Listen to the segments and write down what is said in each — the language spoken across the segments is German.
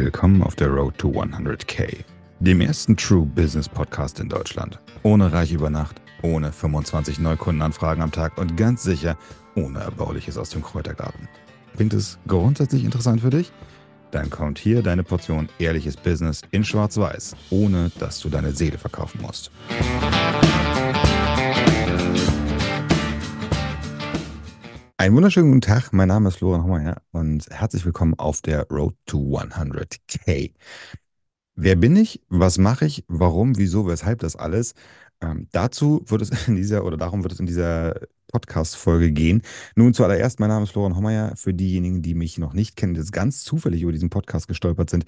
Willkommen auf der Road to 100k, dem ersten True Business Podcast in Deutschland. Ohne Reich über Nacht, ohne 25 Neukundenanfragen am Tag und ganz sicher ohne Erbauliches aus dem Kräutergarten. Klingt es grundsätzlich interessant für dich? Dann kommt hier deine Portion ehrliches Business in Schwarz-Weiß, ohne dass du deine Seele verkaufen musst. Einen wunderschönen guten Tag, mein Name ist Florian Hommeyer und herzlich willkommen auf der Road to 100k. Wer bin ich? Was mache ich? Warum? Wieso? Weshalb das alles? Ähm, dazu wird es in dieser oder darum wird es in dieser Podcast-Folge gehen. Nun zuallererst, mein Name ist Florian Hommeyer. Für diejenigen, die mich noch nicht kennen, die jetzt ganz zufällig über diesen Podcast gestolpert sind,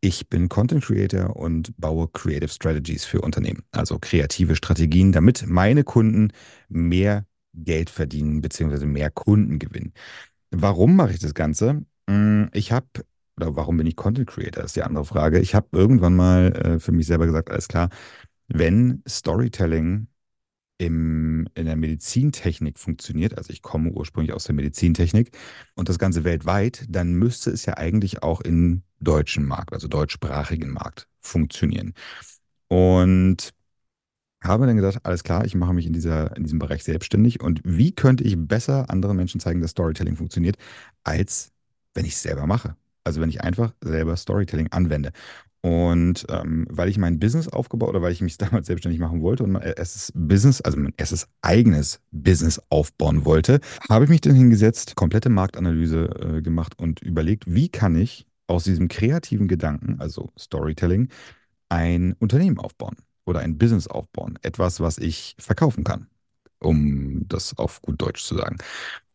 ich bin Content Creator und baue Creative Strategies für Unternehmen, also kreative Strategien, damit meine Kunden mehr Geld verdienen beziehungsweise mehr Kunden gewinnen. Warum mache ich das Ganze? Hm, ich habe, oder warum bin ich Content Creator, ist die andere Frage. Ich habe irgendwann mal äh, für mich selber gesagt, alles klar, wenn Storytelling im, in der Medizintechnik funktioniert, also ich komme ursprünglich aus der Medizintechnik und das Ganze weltweit, dann müsste es ja eigentlich auch im deutschen Markt, also deutschsprachigen Markt funktionieren. Und habe dann gedacht, alles klar, ich mache mich in, dieser, in diesem Bereich selbstständig und wie könnte ich besser anderen Menschen zeigen, dass Storytelling funktioniert, als wenn ich es selber mache. Also wenn ich einfach selber Storytelling anwende. Und ähm, weil ich mein Business aufgebaut oder weil ich mich damals selbstständig machen wollte und mein erstes Business, also mein erstes eigenes Business aufbauen wollte, habe ich mich dann hingesetzt, komplette Marktanalyse äh, gemacht und überlegt, wie kann ich aus diesem kreativen Gedanken, also Storytelling, ein Unternehmen aufbauen oder ein Business aufbauen. Etwas, was ich verkaufen kann, um das auf gut Deutsch zu sagen.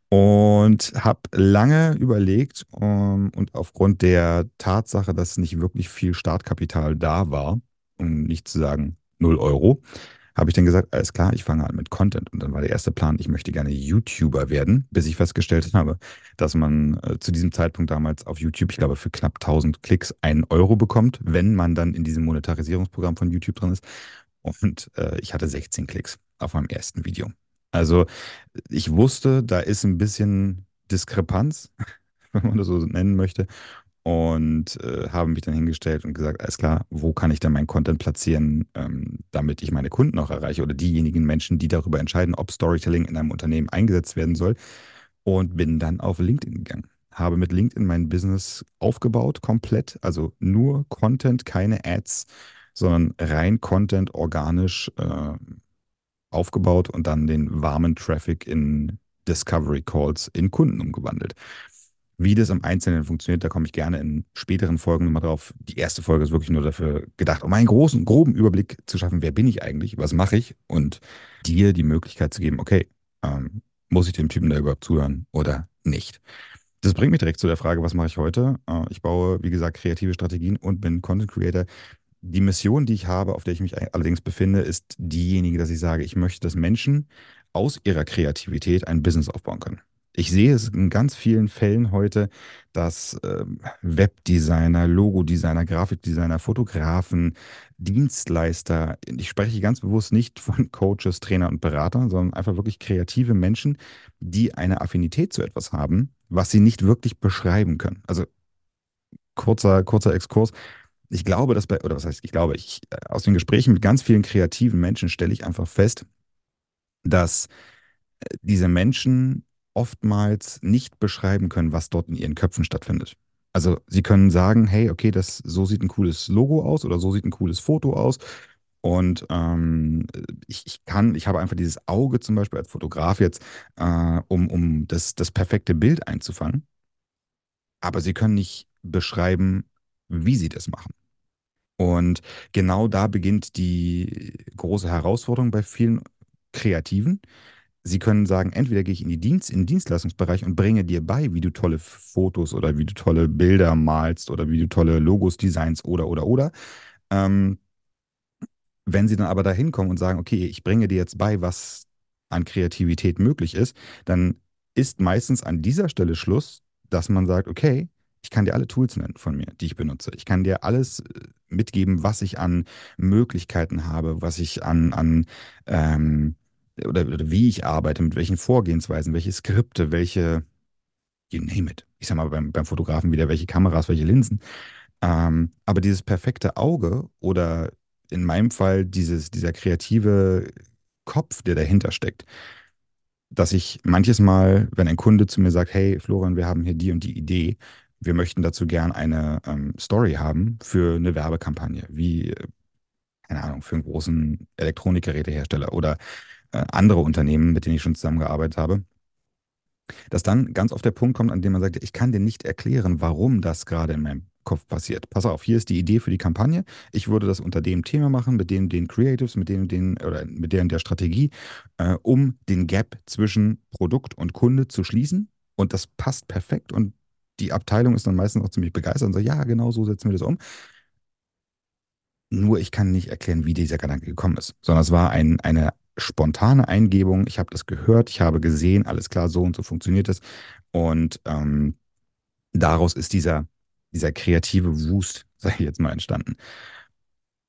Und habe lange überlegt um, ähm, und aufgrund der Tatsache, dass nicht wirklich viel Startkapital da war, um nicht zu sagen 0 Euro, habe ich dann gesagt, alles klar, ich fange an mit Content. Und dann war der erste Plan, ich möchte gerne YouTuber werden, bis ich festgestellt habe, dass man äh, zu diesem Zeitpunkt damals auf YouTube, ich glaube, für knapp 1000 Klicks einen Euro bekommt, wenn man dann in diesem Monetarisierungsprogramm von YouTube drin ist. Und äh, ich hatte 16 Klicks auf meinem ersten Video. Also ich wusste, da ist ein bisschen Diskrepanz, wenn man das so nennen möchte und äh, habe mich dann hingestellt und gesagt, alles klar, wo kann ich denn meinen Content platzieren, ähm, damit ich meine Kunden auch erreiche oder diejenigen Menschen, die darüber entscheiden, ob Storytelling in einem Unternehmen eingesetzt werden soll. Und bin dann auf LinkedIn gegangen. Habe mit LinkedIn mein Business aufgebaut, komplett, also nur Content, keine Ads, sondern rein Content, organisch äh, aufgebaut und dann den warmen Traffic in Discovery Calls in Kunden umgewandelt. Wie das im Einzelnen funktioniert, da komme ich gerne in späteren Folgen nochmal drauf. Die erste Folge ist wirklich nur dafür gedacht, um einen großen, groben Überblick zu schaffen, wer bin ich eigentlich, was mache ich und dir die Möglichkeit zu geben, okay, ähm, muss ich dem Typen da überhaupt zuhören oder nicht? Das bringt mich direkt zu der Frage, was mache ich heute? Äh, ich baue, wie gesagt, kreative Strategien und bin Content Creator. Die Mission, die ich habe, auf der ich mich allerdings befinde, ist diejenige, dass ich sage, ich möchte, dass Menschen aus ihrer Kreativität ein Business aufbauen können. Ich sehe es in ganz vielen Fällen heute, dass äh, Webdesigner, Logodesigner, Grafikdesigner, Fotografen, Dienstleister, ich spreche ganz bewusst nicht von Coaches, Trainern und Beratern, sondern einfach wirklich kreative Menschen, die eine Affinität zu etwas haben, was sie nicht wirklich beschreiben können. Also kurzer, kurzer Exkurs. Ich glaube, dass bei, oder was heißt, ich glaube, ich, äh, aus den Gesprächen mit ganz vielen kreativen Menschen stelle ich einfach fest, dass äh, diese Menschen oftmals nicht beschreiben können, was dort in ihren Köpfen stattfindet. Also sie können sagen, hey, okay, das so sieht ein cooles Logo aus oder so sieht ein cooles Foto aus. Und ähm, ich, ich, kann, ich habe einfach dieses Auge zum Beispiel als Fotograf jetzt, äh, um, um das, das perfekte Bild einzufangen. Aber sie können nicht beschreiben, wie sie das machen. Und genau da beginnt die große Herausforderung bei vielen Kreativen, Sie können sagen, entweder gehe ich in, die Dienst, in den Dienstleistungsbereich und bringe dir bei, wie du tolle Fotos oder wie du tolle Bilder malst oder wie du tolle Logos designst oder, oder, oder. Ähm, wenn sie dann aber da hinkommen und sagen, okay, ich bringe dir jetzt bei, was an Kreativität möglich ist, dann ist meistens an dieser Stelle Schluss, dass man sagt, okay, ich kann dir alle Tools nennen von mir, die ich benutze. Ich kann dir alles äh, mitgeben, was ich an Möglichkeiten habe, was ich an, an ähm, oder, oder wie ich arbeite, mit welchen Vorgehensweisen, welche Skripte, welche, you name it. Ich sag mal beim, beim Fotografen wieder, welche Kameras, welche Linsen. Ähm, aber dieses perfekte Auge oder in meinem Fall dieses, dieser kreative Kopf, der dahinter steckt, dass ich manches Mal, wenn ein Kunde zu mir sagt, hey Florian, wir haben hier die und die Idee, wir möchten dazu gern eine ähm, Story haben für eine Werbekampagne, wie, äh, keine Ahnung, für einen großen Elektronikgerätehersteller oder andere Unternehmen, mit denen ich schon zusammengearbeitet habe dass dann ganz oft der Punkt kommt, an dem man sagt, ich kann dir nicht erklären, warum das gerade in meinem Kopf passiert. Pass auf, hier ist die Idee für die Kampagne. Ich würde das unter dem Thema machen, mit den, den Creatives, mit denen, den, oder mit deren der Strategie, äh, um den Gap zwischen Produkt und Kunde zu schließen. Und das passt perfekt. Und die Abteilung ist dann meistens auch ziemlich begeistert und sagt, ja, genau so setzen wir das um. Nur ich kann nicht erklären, wie dieser Gedanke gekommen ist, sondern es war ein, eine spontane Eingebung. Ich habe das gehört, ich habe gesehen, alles klar, so und so funktioniert es. Und ähm, daraus ist dieser, dieser kreative Wust, sage ich jetzt mal, entstanden.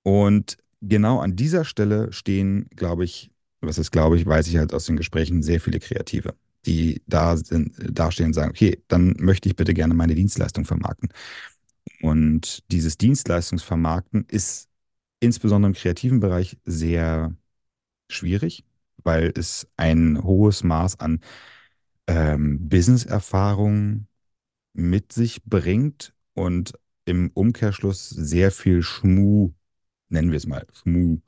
Und genau an dieser Stelle stehen, glaube ich, was ist, glaube ich, weiß ich halt aus den Gesprächen, sehr viele Kreative, die da sind, dastehen und sagen, okay, dann möchte ich bitte gerne meine Dienstleistung vermarkten. Und dieses Dienstleistungsvermarkten ist insbesondere im kreativen Bereich sehr schwierig, weil es ein hohes Maß an ähm, Business-Erfahrung mit sich bringt und im Umkehrschluss sehr viel Schmu, nennen wir es mal, Schmu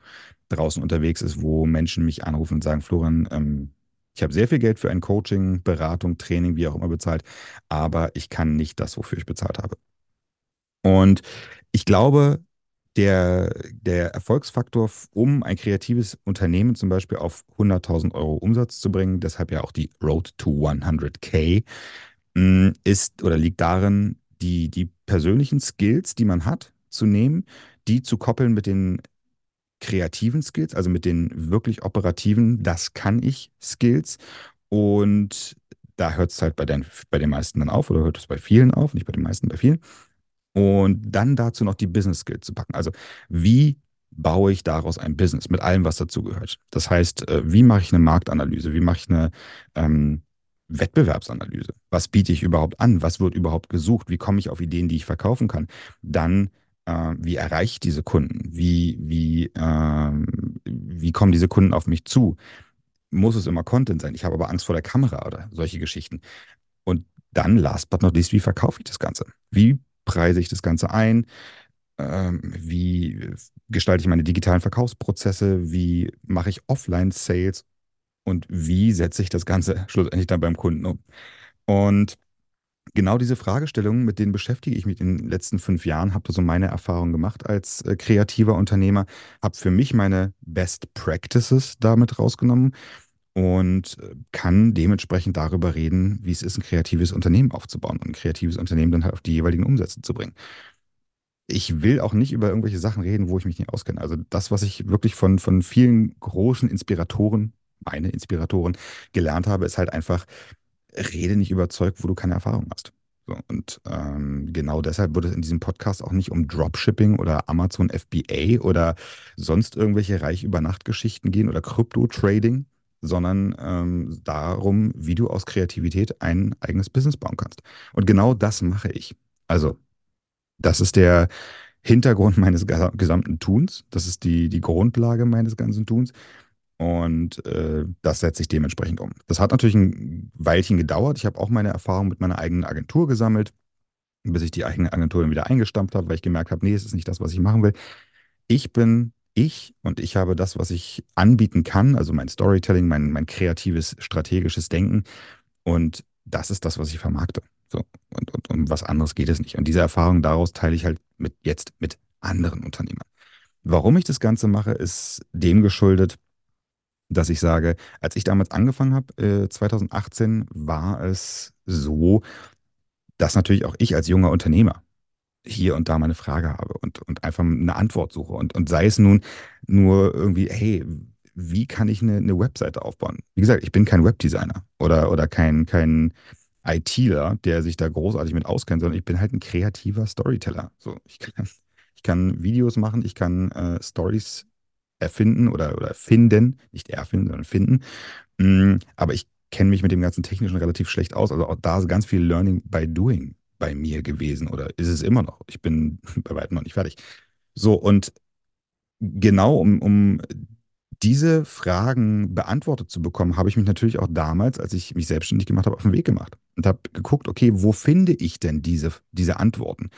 draußen unterwegs ist, wo Menschen mich anrufen und sagen, Florian, ähm, ich habe sehr viel Geld für ein Coaching, Beratung, Training, wie auch immer bezahlt, aber ich kann nicht das, wofür ich bezahlt habe. Und ich glaube, der, der Erfolgsfaktor, um ein kreatives Unternehmen zum Beispiel auf 100.000 Euro Umsatz zu bringen, deshalb ja auch die Road to 100k, mm, ist oder liegt darin, die, die persönlichen Skills, die man hat, zu nehmen, die zu koppeln mit den kreativen Skills, also mit den wirklich operativen, das kann ich Skills. Und da hört es halt bei den, bei den meisten dann auf oder hört es bei vielen auf, nicht bei den meisten, bei vielen. Und dann dazu noch die Business Skills zu packen. Also wie baue ich daraus ein Business mit allem, was dazugehört. Das heißt, äh, wie mache ich eine Marktanalyse? Wie mache ich eine ähm, Wettbewerbsanalyse? Was biete ich überhaupt an? Was wird überhaupt gesucht? Wie komme ich auf Ideen, die ich verkaufen kann? Dann, äh, wie erreiche ich diese Kunden? Wie, wie, äh, wie kommen diese Kunden auf mich zu? Muss es immer Content sein? Ich habe aber Angst vor der Kamera oder solche Geschichten. Und dann, last but not least, wie verkaufe ich das Ganze? Wie preise ich das Ganze ein? Ähm, wie gestalte ich meine digitalen Verkaufsprozesse? Wie mache ich Offline-Sales? Und wie setze ich das Ganze schlussendlich dann beim Kunden um? Und genau diese Fragestellungen, mit denen beschäftige ich mich in den letzten fünf Jahren, habe so meine Erfahrungen gemacht als äh, kreativer Unternehmer, habe für mich meine Best Practices damit rausgenommen und äh, kann dementsprechend darüber reden, wie es ist, ein kreatives Unternehmen aufzubauen und ein kreatives Unternehmen dann halt auf die jeweiligen Umsätze zu bringen. Ich will auch nicht über irgendwelche Sachen reden, wo ich mich nicht auskenne. Also das, was ich wirklich von, von vielen großen Inspiratoren, meine Inspiratoren, gelernt habe, ist halt einfach, rede nicht über Zeug, wo du keine Erfahrung hast. So, und ähm, genau deshalb wird es in diesem Podcast auch nicht um Dropshipping oder Amazon FBA oder sonst irgendwelche Reich-über-Nacht-Geschichten gehen oder Krypto-Trading, sondern ähm, darum, wie du aus Kreativität ein eigenes Business bauen kannst. Und genau das mache ich. Also, das ist der Hintergrund meines gesamten Tuns. Das ist die, die Grundlage meines ganzen Tuns. Und äh, das setze ich dementsprechend um. Das hat natürlich ein Weilchen gedauert. Ich habe auch meine Erfahrung mit meiner eigenen Agentur gesammelt, bis ich die eigene Agentur dann wieder eingestampft habe, weil ich gemerkt habe, nee, es ist nicht das, was ich machen will. Ich bin ich und ich habe das, was ich anbieten kann, also mein Storytelling, mein, mein kreatives, strategisches Denken. Und das ist das, was ich vermarkte. So. Und, und um was anderes geht es nicht. Und diese Erfahrung daraus teile ich halt mit, jetzt mit anderen Unternehmern. Warum ich das Ganze mache, ist dem geschuldet, dass ich sage, als ich damals angefangen habe, äh, 2018, war es so, dass natürlich auch ich als junger Unternehmer hier und da mal eine Frage habe und, und einfach eine Antwort suche. Und, und sei es nun nur irgendwie, hey, wie kann ich eine, eine Webseite aufbauen? Wie gesagt, ich bin kein Webdesigner oder, oder kein, kein ITler, der sich da großartig mit auskennt, sondern ich bin halt ein kreativer Storyteller. So, ich kann, ich kann Videos machen, ich kann äh, Stories erfinden oder, oder finden, nicht erfinden, sondern finden. Mm, aber ich kenne mich mit dem ganzen Technischen relativ schlecht aus. Also auch da ist ganz viel Learning by Doing bei mir gewesen oder ist es immer noch. Ich bin bei weitem noch nicht fertig. So, und genau um, um diese Fragen beantwortet zu bekommen, habe ich mich natürlich auch damals, als ich mich selbstständig gemacht habe, auf den Weg gemacht und habe geguckt, okay, wo finde ich denn diese, diese Antworten?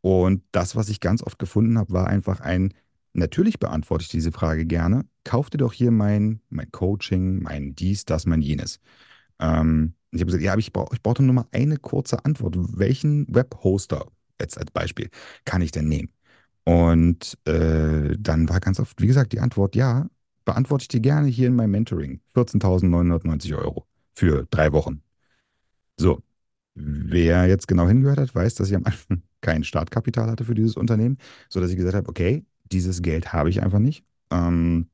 Und das, was ich ganz oft gefunden habe, war einfach ein, natürlich beantworte ich diese Frage gerne, kauf dir doch hier mein, mein Coaching, mein dies, das, mein jenes. Ähm, ich habe gesagt, ja, aber ich brauche ich brauch nur mal eine kurze Antwort. Welchen Webhoster, jetzt als Beispiel, kann ich denn nehmen? Und äh, dann war ganz oft, wie gesagt, die Antwort, ja, beantworte ich dir gerne hier in meinem Mentoring. 14.990 Euro für drei Wochen. So, wer jetzt genau hingehört hat, weiß, dass ich am Anfang kein Startkapital hatte für dieses Unternehmen, sodass ich gesagt habe, okay, dieses Geld habe ich einfach nicht. Ähm,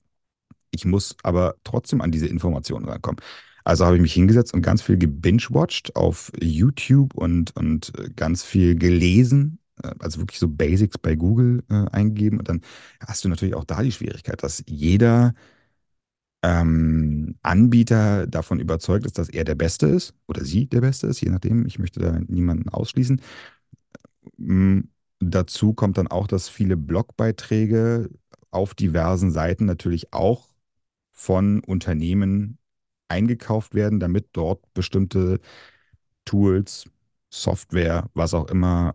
ich muss aber trotzdem an diese Informationen rankommen. Also habe ich mich hingesetzt und ganz viel gebingewatcht auf YouTube und, und äh, ganz viel gelesen, äh, also wirklich so Basics bei Google äh, eingegeben. Und dann hast du natürlich auch da die Schwierigkeit, dass jeder ähm, Anbieter davon überzeugt ist, dass er der Beste ist oder sie der Beste ist, je nachdem. Ich möchte da niemanden ausschließen. Mm, dazu kommt dann auch, dass viele Blogbeiträge auf diversen Seiten natürlich auch von Unternehmen eingekauft werden, damit dort bestimmte Tools, Software, was auch immer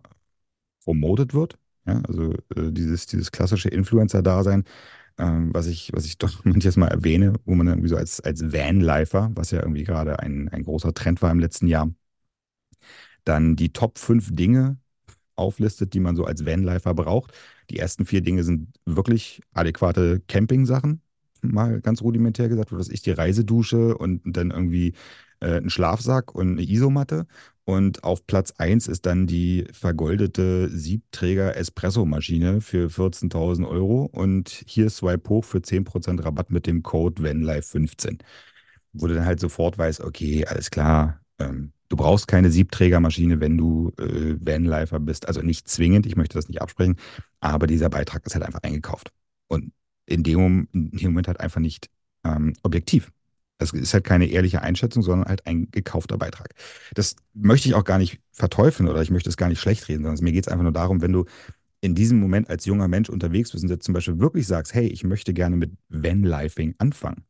promotet wird. Ja, also äh, dieses, dieses klassische Influencer-Dasein, ähm, was ich, was ich doch manches Mal erwähne, wo man irgendwie so als, als Vanlifer, was ja irgendwie gerade ein, ein großer Trend war im letzten Jahr, dann die Top 5 Dinge auflistet, die man so als Vanlifer braucht. Die ersten vier Dinge sind wirklich adäquate Camping-Sachen, mal ganz rudimentär gesagt, was ich die Reisedusche und dann irgendwie äh, ein Schlafsack und eine Isomatte. Und auf Platz 1 ist dann die vergoldete Siebträger-Espresso-Maschine für 14.000 Euro. Und hier Swipe hoch für 10% Rabatt mit dem Code VANLIFE15. Wo du dann halt sofort weißt, okay, alles klar, ähm, du brauchst keine Siebträgermaschine, wenn du äh, Vanlifer bist. Also nicht zwingend, ich möchte das nicht absprechen, aber dieser Beitrag ist halt einfach eingekauft. Und in dem, in dem Moment halt einfach nicht ähm, objektiv. Das ist halt keine ehrliche Einschätzung, sondern halt ein gekaufter Beitrag. Das möchte ich auch gar nicht verteufeln oder ich möchte es gar nicht schlecht reden, sondern mir geht es einfach nur darum, wenn du in diesem Moment als junger Mensch unterwegs bist und jetzt zum Beispiel wirklich sagst, hey, ich möchte gerne mit Vanlifing anfangen.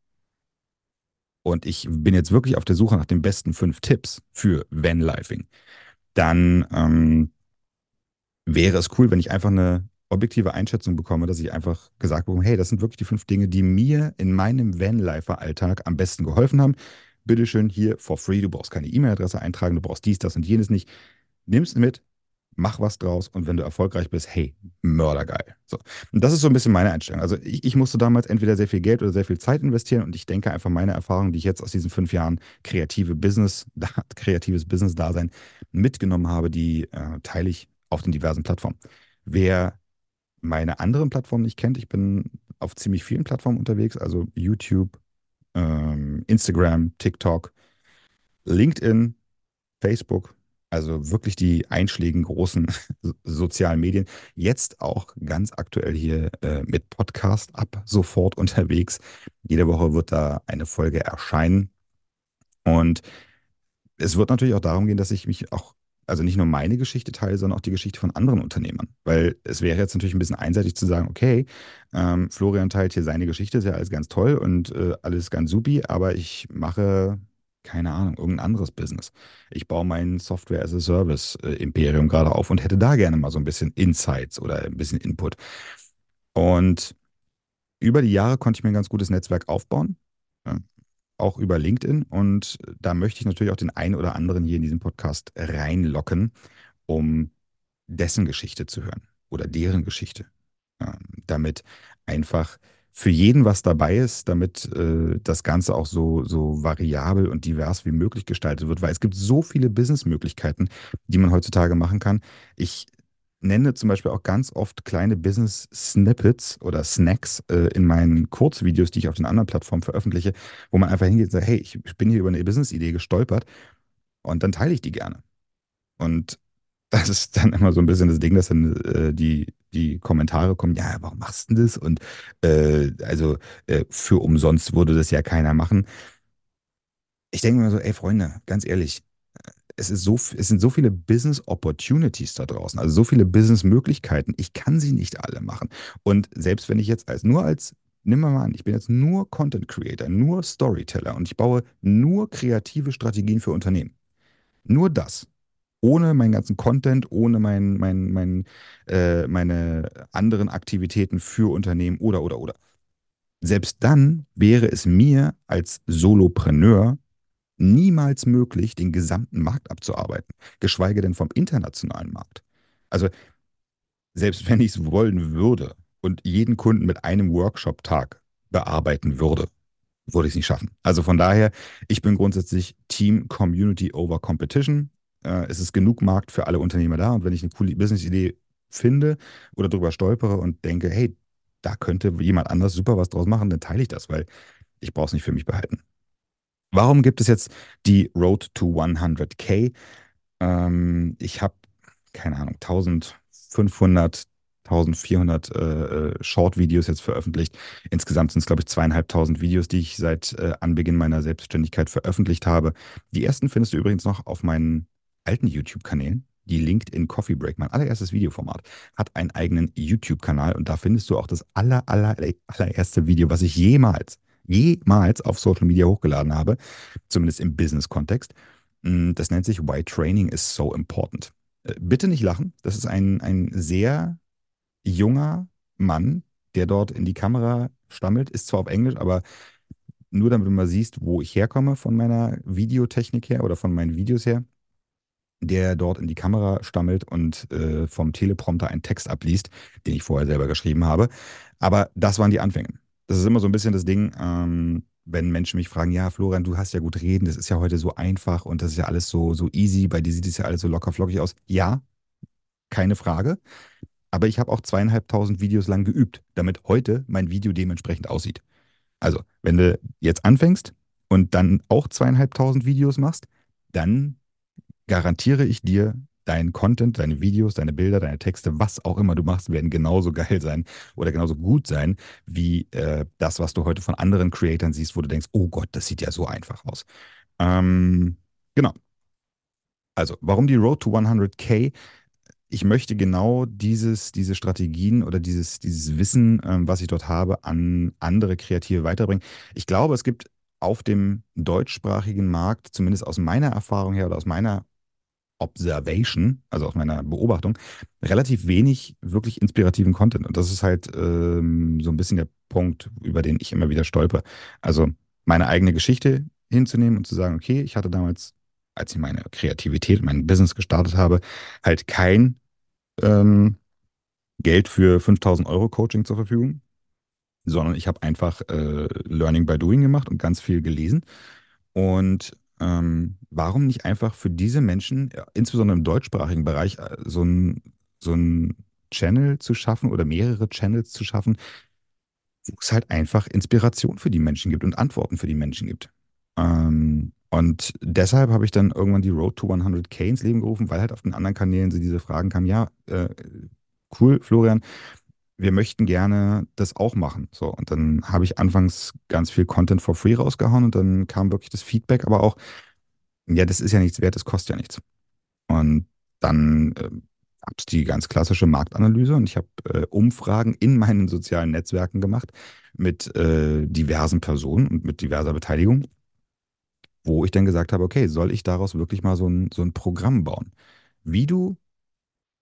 Und ich bin jetzt wirklich auf der Suche nach den besten fünf Tipps für Vanlifing. Dann ähm, wäre es cool, wenn ich einfach eine objektive Einschätzung bekomme, dass ich einfach gesagt bekomme, hey, das sind wirklich die fünf Dinge, die mir in meinem Vanlifer-Alltag am besten geholfen haben. Bitteschön hier for free, du brauchst keine E-Mail-Adresse eintragen, du brauchst dies, das und jenes nicht. Nimmst mit, mach was draus und wenn du erfolgreich bist, hey, mördergeil. So. Und das ist so ein bisschen meine Einstellung. Also ich, ich, musste damals entweder sehr viel Geld oder sehr viel Zeit investieren und ich denke einfach meine Erfahrung, die ich jetzt aus diesen fünf Jahren kreative Business, kreatives Business-Dasein mitgenommen habe, die äh, teile ich auf den diversen Plattformen. Wer meine anderen Plattformen nicht kennt, ich bin auf ziemlich vielen Plattformen unterwegs, also YouTube, ähm, Instagram, TikTok, LinkedIn, Facebook, also wirklich die einschlägigen großen sozialen Medien. Jetzt auch ganz aktuell hier äh, mit Podcast ab sofort unterwegs. Jede Woche wird da eine Folge erscheinen. Und es wird natürlich auch darum gehen, dass ich mich auch also nicht nur meine Geschichte teile, sondern auch die Geschichte von anderen Unternehmern. Weil es wäre jetzt natürlich ein bisschen einseitig zu sagen, okay, ähm, Florian teilt hier seine Geschichte, ist ja alles ganz toll und äh, alles ganz supi, aber ich mache, keine Ahnung, irgendein anderes Business. Ich baue mein Software-as-a-Service-Imperium gerade auf und hätte da gerne mal so ein bisschen Insights oder ein bisschen Input. Und über die Jahre konnte ich mir ein ganz gutes Netzwerk aufbauen auch über LinkedIn. Und da möchte ich natürlich auch den einen oder anderen hier in diesen Podcast reinlocken, um dessen Geschichte zu hören oder deren Geschichte. Ähm, damit einfach für jeden was dabei ist, damit äh, das Ganze auch so, so variabel und divers wie möglich gestaltet wird, weil es gibt so viele Businessmöglichkeiten, die man heutzutage machen kann. Ich nenne zum Beispiel auch ganz oft kleine Business-Snippets oder Snacks äh, in meinen Kurzvideos, die ich auf den anderen Plattformen veröffentliche, wo man einfach hingeht und sagt, hey, ich bin hier über eine Business-Idee gestolpert und dann teile ich die gerne. Und das ist dann immer so ein bisschen das Ding, dass dann äh, die, die Kommentare kommen, ja, warum machst du das? Und äh, also äh, für umsonst würde das ja keiner machen. Ich denke mir so, ey Freunde, ganz ehrlich, es ist so, es sind so viele Business Opportunities da draußen, also so viele Business Möglichkeiten. Ich kann sie nicht alle machen. Und selbst wenn ich jetzt als nur als Nimm mal an, ich bin jetzt nur Content Creator, nur Storyteller und ich baue nur kreative Strategien für Unternehmen. Nur das. Ohne meinen ganzen Content, ohne mein, mein, mein, äh, meine anderen Aktivitäten für Unternehmen oder, oder, oder. Selbst dann wäre es mir als Solopreneur niemals möglich, den gesamten Markt abzuarbeiten, geschweige denn vom internationalen Markt. Also selbst wenn ich es wollen würde und jeden Kunden mit einem Workshop-Tag bearbeiten würde, würde ich es nicht schaffen. Also von daher, ich bin grundsätzlich Team Community over Competition. Äh, es ist genug Markt für alle Unternehmer da und wenn ich eine coole Business-Idee finde oder darüber stolpere und denke, hey, da könnte jemand anders super was draus machen, dann teile ich das, weil ich brauche es nicht für mich behalten. Warum gibt es jetzt die Road to 100k? Ähm, ich habe, keine Ahnung, 1500, 1400 äh, äh, Short-Videos jetzt veröffentlicht. Insgesamt sind es, glaube ich, zweieinhalbtausend Videos, die ich seit äh, Anbeginn meiner Selbstständigkeit veröffentlicht habe. Die ersten findest du übrigens noch auf meinen alten YouTube-Kanälen. Die LinkedIn Coffee Break, mein allererstes Videoformat, hat einen eigenen YouTube-Kanal und da findest du auch das aller, aller, allererste Video, was ich jemals jemals auf Social Media hochgeladen habe, zumindest im Business-Kontext. Mm, das nennt sich Why Training is so important. Äh, bitte nicht lachen. Das ist ein, ein sehr junger Mann, der dort in die Kamera stammelt. Ist zwar auf Englisch, aber nur damit du mal siehst, wo ich herkomme von meiner Videotechnik her oder von meinen Videos her, der dort in die Kamera stammelt und äh, vom Teleprompter einen Text abliest, den ich vorher selber geschrieben habe. Aber das waren die Anfänge das ist immer so ein bisschen das Ding, ähm, wenn Menschen mich fragen, ja, Florian, du hast ja gut reden, das ist ja heute so einfach und das ist ja alles so, so easy, bei dir sieht es ja alles so locker flockig aus. Ja, keine Frage. Aber ich habe auch zweieinhalbtausend Videos lang geübt, damit heute mein Video dementsprechend aussieht. Also, wenn du jetzt anfängst und dann auch zweieinhalbtausend Videos machst, dann garantiere ich dir, dein Content, deine Videos, deine Bilder, deine Texte, was auch immer du machst, werden genauso geil sein oder genauso gut sein, wie äh, das, was du heute von anderen Creatoren siehst, wo du denkst, oh Gott, das sieht ja so einfach aus. Ähm, genau. Also, warum die Road to 100k? Ich möchte genau dieses, diese Strategien oder dieses, dieses Wissen, ähm, was ich dort habe, an andere Kreative weiterbringen. Ich glaube, es gibt auf dem deutschsprachigen Markt, zumindest aus meiner Erfahrung her oder aus meiner Observation, also aus meiner Beobachtung, relativ wenig wirklich inspirativen Content. Und das ist halt ähm, so ein bisschen der Punkt, über den ich immer wieder stolper. Also meine eigene Geschichte hinzunehmen und zu sagen, okay, ich hatte damals, als ich meine Kreativität, mein Business gestartet habe, halt kein ähm, Geld für 5000 Euro Coaching zur Verfügung, sondern ich habe einfach äh, Learning by Doing gemacht und ganz viel gelesen. Und ähm, warum nicht einfach für diese Menschen, ja, insbesondere im deutschsprachigen Bereich, äh, so ein, so ein Channel zu schaffen oder mehrere Channels zu schaffen, wo es halt einfach Inspiration für die Menschen gibt und Antworten für die Menschen gibt. Ähm, und deshalb habe ich dann irgendwann die Road to 100k ins Leben gerufen, weil halt auf den anderen Kanälen so diese Fragen kamen, ja, äh, cool, Florian, wir möchten gerne das auch machen. So, und dann habe ich anfangs ganz viel Content for free rausgehauen und dann kam wirklich das Feedback, aber auch, ja, das ist ja nichts wert, das kostet ja nichts. Und dann äh, gab es die ganz klassische Marktanalyse und ich habe äh, Umfragen in meinen sozialen Netzwerken gemacht mit äh, diversen Personen und mit diverser Beteiligung, wo ich dann gesagt habe, okay, soll ich daraus wirklich mal so ein, so ein Programm bauen? Wie du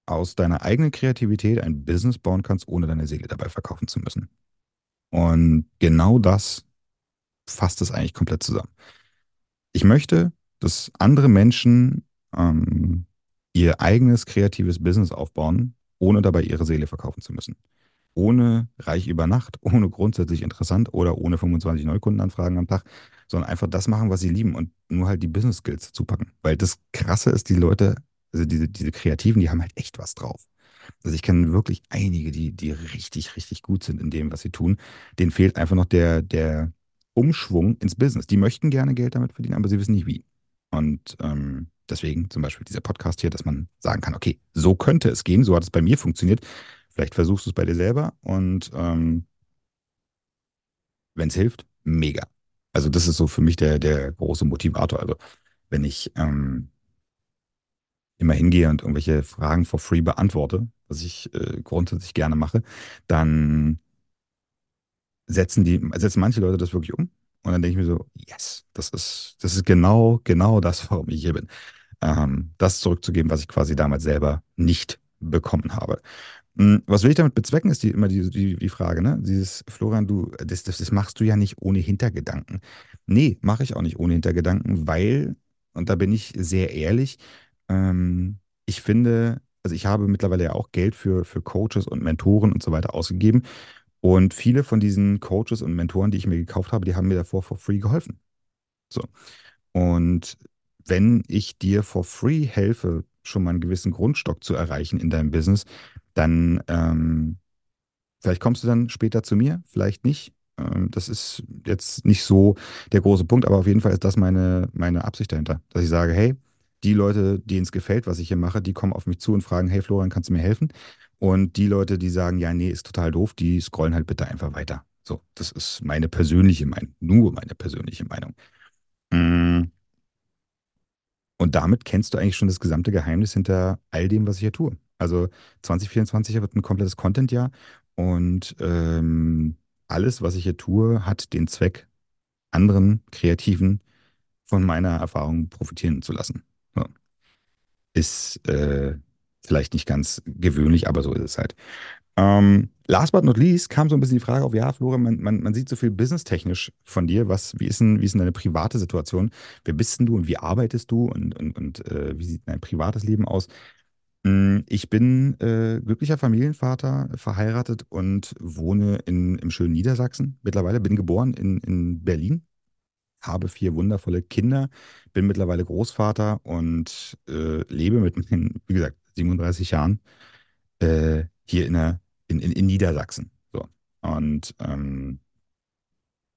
aus deiner eigenen Kreativität ein Business bauen kannst, ohne deine Seele dabei verkaufen zu müssen. Und genau das fasst es eigentlich komplett zusammen. Ich möchte, dass andere Menschen ähm, ihr eigenes kreatives Business aufbauen, ohne dabei ihre Seele verkaufen zu müssen. Ohne reich über Nacht, ohne grundsätzlich interessant oder ohne 25 Neukundenanfragen am Tag, sondern einfach das machen, was sie lieben und nur halt die Business Skills dazu packen. Weil das Krasse ist, die Leute also diese, diese Kreativen, die haben halt echt was drauf. Also ich kenne wirklich einige, die, die richtig, richtig gut sind in dem, was sie tun. Denen fehlt einfach noch der, der Umschwung ins Business. Die möchten gerne Geld damit verdienen, aber sie wissen nicht wie. Und ähm, deswegen zum Beispiel dieser Podcast hier, dass man sagen kann, okay, so könnte es gehen, so hat es bei mir funktioniert. Vielleicht versuchst du es bei dir selber und ähm, wenn es hilft, mega. Also das ist so für mich der, der große Motivator. Also wenn ich ähm, immer hingehe und irgendwelche Fragen for free beantworte, was ich äh, grundsätzlich gerne mache, dann setzen die, setzen manche Leute das wirklich um. Und dann denke ich mir so, yes, das ist, das ist genau, genau das, warum ich hier bin. Ähm, das zurückzugeben, was ich quasi damals selber nicht bekommen habe. Hm, Was will ich damit bezwecken, ist die, immer die, die, die Frage, ne? Dieses, Florian, du, das, das, das machst du ja nicht ohne Hintergedanken. Nee, mache ich auch nicht ohne Hintergedanken, weil, und da bin ich sehr ehrlich, ähm, ich finde, also ich habe mittlerweile ja auch Geld für, für Coaches und Mentoren und so weiter ausgegeben. Und viele von diesen Coaches und Mentoren, die ich mir gekauft habe, die haben mir davor for free geholfen. So. Und wenn ich dir for free helfe, schon mal einen gewissen Grundstock zu erreichen in deinem Business, dann ähm, vielleicht kommst du dann später zu mir, vielleicht nicht. Ähm, das ist jetzt nicht so der große Punkt, aber auf jeden Fall ist das meine, meine Absicht dahinter, dass ich sage, hey, die Leute, denen es gefällt, was ich hier mache, die kommen auf mich zu und fragen, hey Florian, kannst du mir helfen? Und die Leute, die sagen, ja, nee, ist total doof, die scrollen halt bitte einfach weiter. So, das ist meine persönliche Meinung, nur meine persönliche Meinung. Mm, Und damit kennst du eigentlich schon das gesamte Geheimnis hinter all dem, was ich hier tue. Also 2024 wird ein komplettes Content-Jahr und ähm, alles, was ich hier tue, hat den Zweck, anderen Kreativen von meiner Erfahrung profitieren zu lassen. So. Ist äh, vielleicht nicht ganz gewöhnlich, aber so ist es halt. Ähm, last but not least kam so ein bisschen die Frage auf, ja, Florian, man, man, man sieht so viel businesstechnisch von dir. Was, wie ist denn, wie ist denn deine private Situation? Wer bist denn du und wie arbeitest du und, und, und äh, wie sieht dein privates Leben aus? Mm, Ich bin äh, glücklicher Familienvater, verheiratet und wohne in, im schönen Niedersachsen. Mittlerweile bin geboren in, in Berlin, habe vier wundervolle Kinder, bin mittlerweile Großvater und äh, lebe mit meinen, wie gesagt, 37 Jahren äh, hier in, der, in, in, in Niedersachsen. So. Und ähm,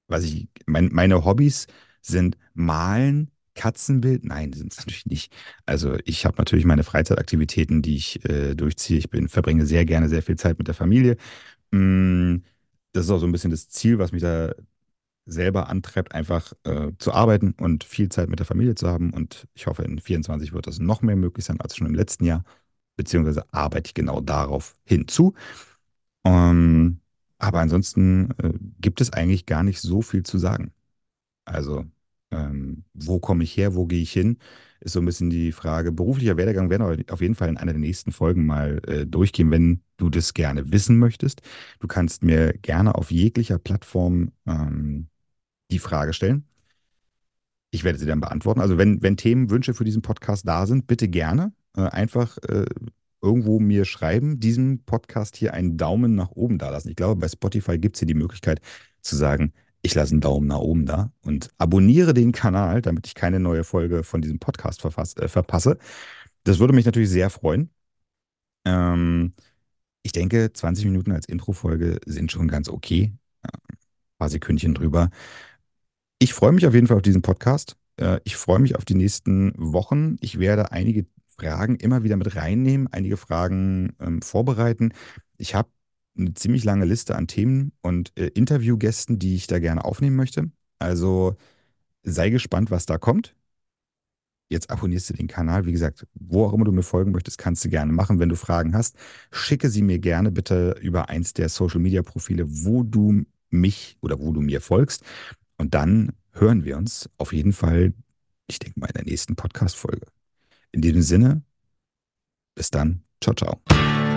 was ich, mein, meine Hobbys sind Malen, Katzenbild. Nein, sind es natürlich nicht. Also ich habe natürlich meine Freizeitaktivitäten, die ich äh, durchziehe. Ich bin, verbringe sehr gerne sehr viel Zeit mit der Familie. Mm, Das ist auch so ein bisschen das Ziel, was mich da selber antreibt, einfach äh, zu arbeiten und viel Zeit mit der Familie zu haben. Und ich hoffe, in 24 wird das noch mehr möglich sein als schon im letzten Jahr. Beziehungsweise arbeite ich genau darauf hinzu. Ähm, aber ansonsten äh, gibt es eigentlich gar nicht so viel zu sagen. Also, ähm, wo komme ich her, wo gehe ich hin, ist so ein bisschen die Frage. Beruflicher Werdegang werden wir auf jeden Fall in einer der nächsten Folgen mal äh, durchgehen, wenn du das gerne wissen möchtest. Du kannst mir gerne auf jeglicher Plattform ähm, die Frage stellen. Ich werde sie dann beantworten. Also wenn, wenn Themenwünsche für diesen Podcast da sind, bitte gerne äh, einfach äh, irgendwo mir schreiben, diesem Podcast hier einen Daumen nach oben da lassen. Ich glaube, bei Spotify gibt es hier die Möglichkeit zu sagen, ich lasse einen Daumen nach oben da und abonniere den Kanal, damit ich keine neue Folge von diesem Podcast äh, verpasse. Das würde mich natürlich sehr freuen. Ähm, ich denke, 20 Minuten als Intro-Folge sind schon ganz okay. Ein paar Sekündchen drüber. Ich freue mich auf jeden Fall auf diesen Podcast. Äh, Ich freue mich auf die nächsten Wochen. Ich werde einige Fragen immer wieder mit reinnehmen, einige Fragen ähm, vorbereiten. Ich habe eine ziemlich lange Liste an Themen und äh, Interviewgästen, die ich da gerne aufnehmen möchte. Also sei gespannt, was da kommt. Jetzt abonnierst du den Kanal. Wie gesagt, wo auch immer du mir folgen möchtest, kannst du gerne machen. Wenn du Fragen hast, schicke sie mir gerne bitte über eins der Social Media Profile, wo du mich oder wo du mir folgst. Und dann hören wir uns auf jeden Fall, ich denke mal, in der nächsten Podcast-Folge. In diesem Sinne, bis dann. Ciao, ciao.